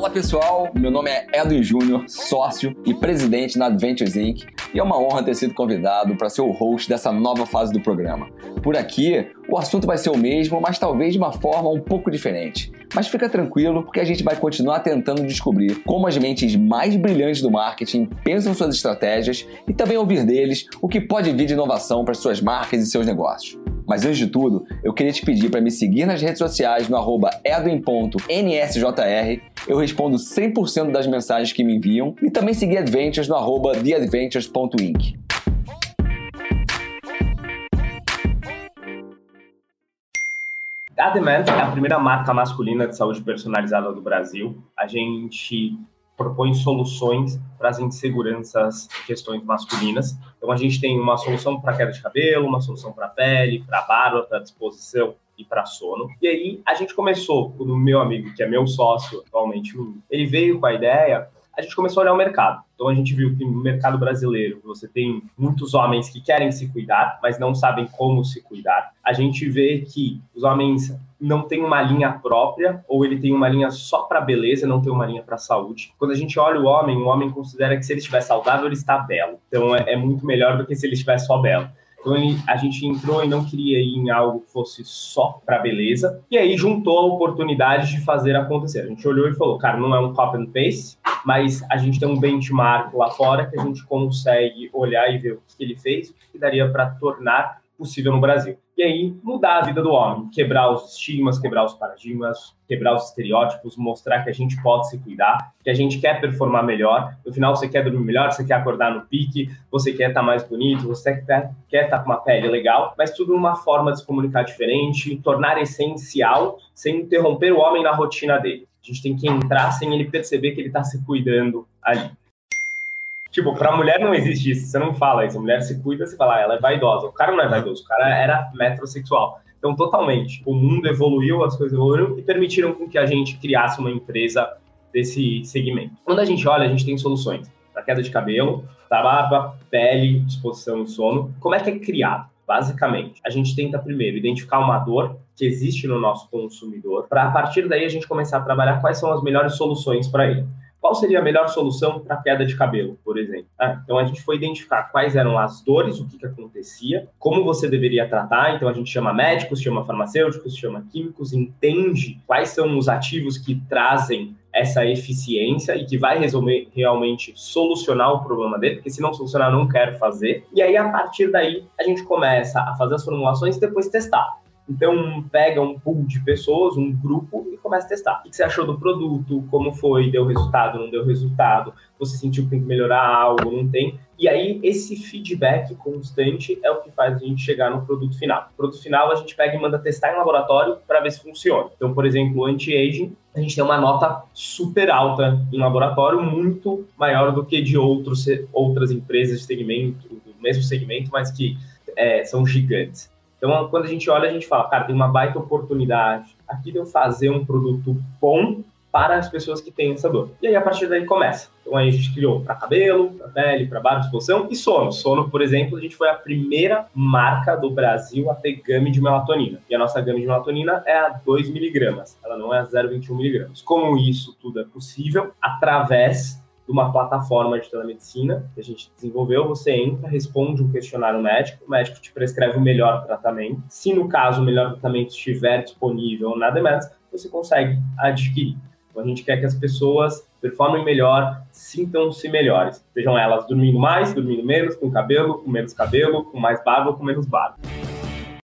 Fala pessoal, meu nome é Edwin Júnior, sócio e presidente na Adventures Inc. E é uma honra ter sido convidado para ser o host dessa nova fase do programa. Por aqui, o assunto vai ser o mesmo, mas talvez de uma forma um pouco diferente. Mas fica tranquilo, porque a gente vai continuar tentando descobrir como as mentes mais brilhantes do marketing pensam suas estratégias e também ouvir deles o que pode vir de inovação para suas marcas e seus negócios. Mas antes de tudo, eu queria te pedir para me seguir nas redes sociais no arroba edwin.nsjr. Eu respondo 100% das mensagens que me enviam e também seguir Adventures no arroba theadventures.inc. A Demand é a primeira marca masculina de saúde personalizada do Brasil. A gente propõe soluções para as inseguranças e questões masculinas. Então, a gente tem uma solução para queda de cabelo, uma solução para pele, para barba, para disposição e para sono. E aí, a gente começou, o meu amigo, que é meu sócio atualmente, ele veio com a ideia a gente começou a olhar o mercado. Então a gente viu que no mercado brasileiro você tem muitos homens que querem se cuidar, mas não sabem como se cuidar. A gente vê que os homens não têm uma linha própria, ou ele tem uma linha só para beleza, não tem uma linha para saúde. Quando a gente olha o homem, o homem considera que se ele estiver saudável, ele está belo. Então é, é muito melhor do que se ele estiver só belo. Então a gente entrou e não queria ir em algo que fosse só para beleza. E aí juntou a oportunidade de fazer acontecer. A gente olhou e falou, cara, não é um copy and paste, mas a gente tem um benchmark lá fora que a gente consegue olhar e ver o que ele fez, o que daria para tornar possível no Brasil. E aí, mudar a vida do homem, quebrar os estigmas, quebrar os paradigmas, quebrar os estereótipos, mostrar que a gente pode se cuidar, que a gente quer performar melhor. No final, você quer dormir melhor, você quer acordar no pique, você quer estar mais bonito, você quer, estar com uma pele legal, mas tudo numa forma de se comunicar diferente, tornar essencial, sem interromper o homem na rotina dele. A gente tem que entrar sem ele perceber que ele está se cuidando ali. Tipo, pra mulher não existe isso, você não fala isso. A mulher se cuida, você fala, ah, ela é vaidosa. O cara não é vaidoso, o cara era metrosexual. Então, totalmente. O mundo evoluiu, as coisas evoluíram e permitiram com que a gente criasse uma empresa desse segmento. Quando a gente olha, a gente tem soluções para queda de cabelo, para barba, pele, disposição e sono. Como é que é criado? Basicamente, a gente tenta primeiro identificar uma dor que existe no nosso consumidor, para a partir daí a gente começar a trabalhar quais são as melhores soluções para ele. Qual seria a melhor solução para queda de cabelo, por exemplo? Ah, então a gente foi identificar quais eram as dores, o que, que acontecia, como você deveria tratar. Então a gente chama médicos, chama farmacêuticos, chama químicos, entende quais são os ativos que trazem essa eficiência e que vai resolver realmente solucionar o problema dele, porque se não solucionar, não quero fazer. E aí, a partir daí, a gente começa a fazer as formulações e depois testar. Então, pega um pool de pessoas, um grupo, e começa a testar. O que você achou do produto? Como foi? Deu resultado? Não deu resultado? Você sentiu que tem que melhorar algo? Não tem? E aí, esse feedback constante é o que faz a gente chegar no produto final. O produto final, a gente pega e manda testar em laboratório para ver se funciona. Então, por exemplo, o anti-aging, a gente tem uma nota super alta em laboratório, muito maior do que de outros, outras empresas de segmento, do mesmo segmento, mas que é, são gigantes. Então, quando a gente olha, a gente fala, cara, tem uma baita oportunidade aqui de eu fazer um produto bom para as pessoas que têm essa dor. E aí, a partir daí, começa. Então, aí a gente criou para cabelo, para pele, para barba, disposição e sono. Sono, por exemplo, a gente foi a primeira marca do Brasil a ter gama de melatonina. E a nossa gama de melatonina é a 2 miligramas, ela não é a 0,21 miligramas. Como isso tudo é possível? Através de uma plataforma de telemedicina que a gente desenvolveu. Você entra, responde um questionário médico, o médico te prescreve o melhor tratamento. Se no caso o melhor tratamento estiver disponível ou nada mais, você consegue adquirir. Então a gente quer que as pessoas performem melhor, sintam-se melhores. Sejam elas dormindo mais, dormindo menos, com cabelo, com menos cabelo, com mais barba ou com menos barba.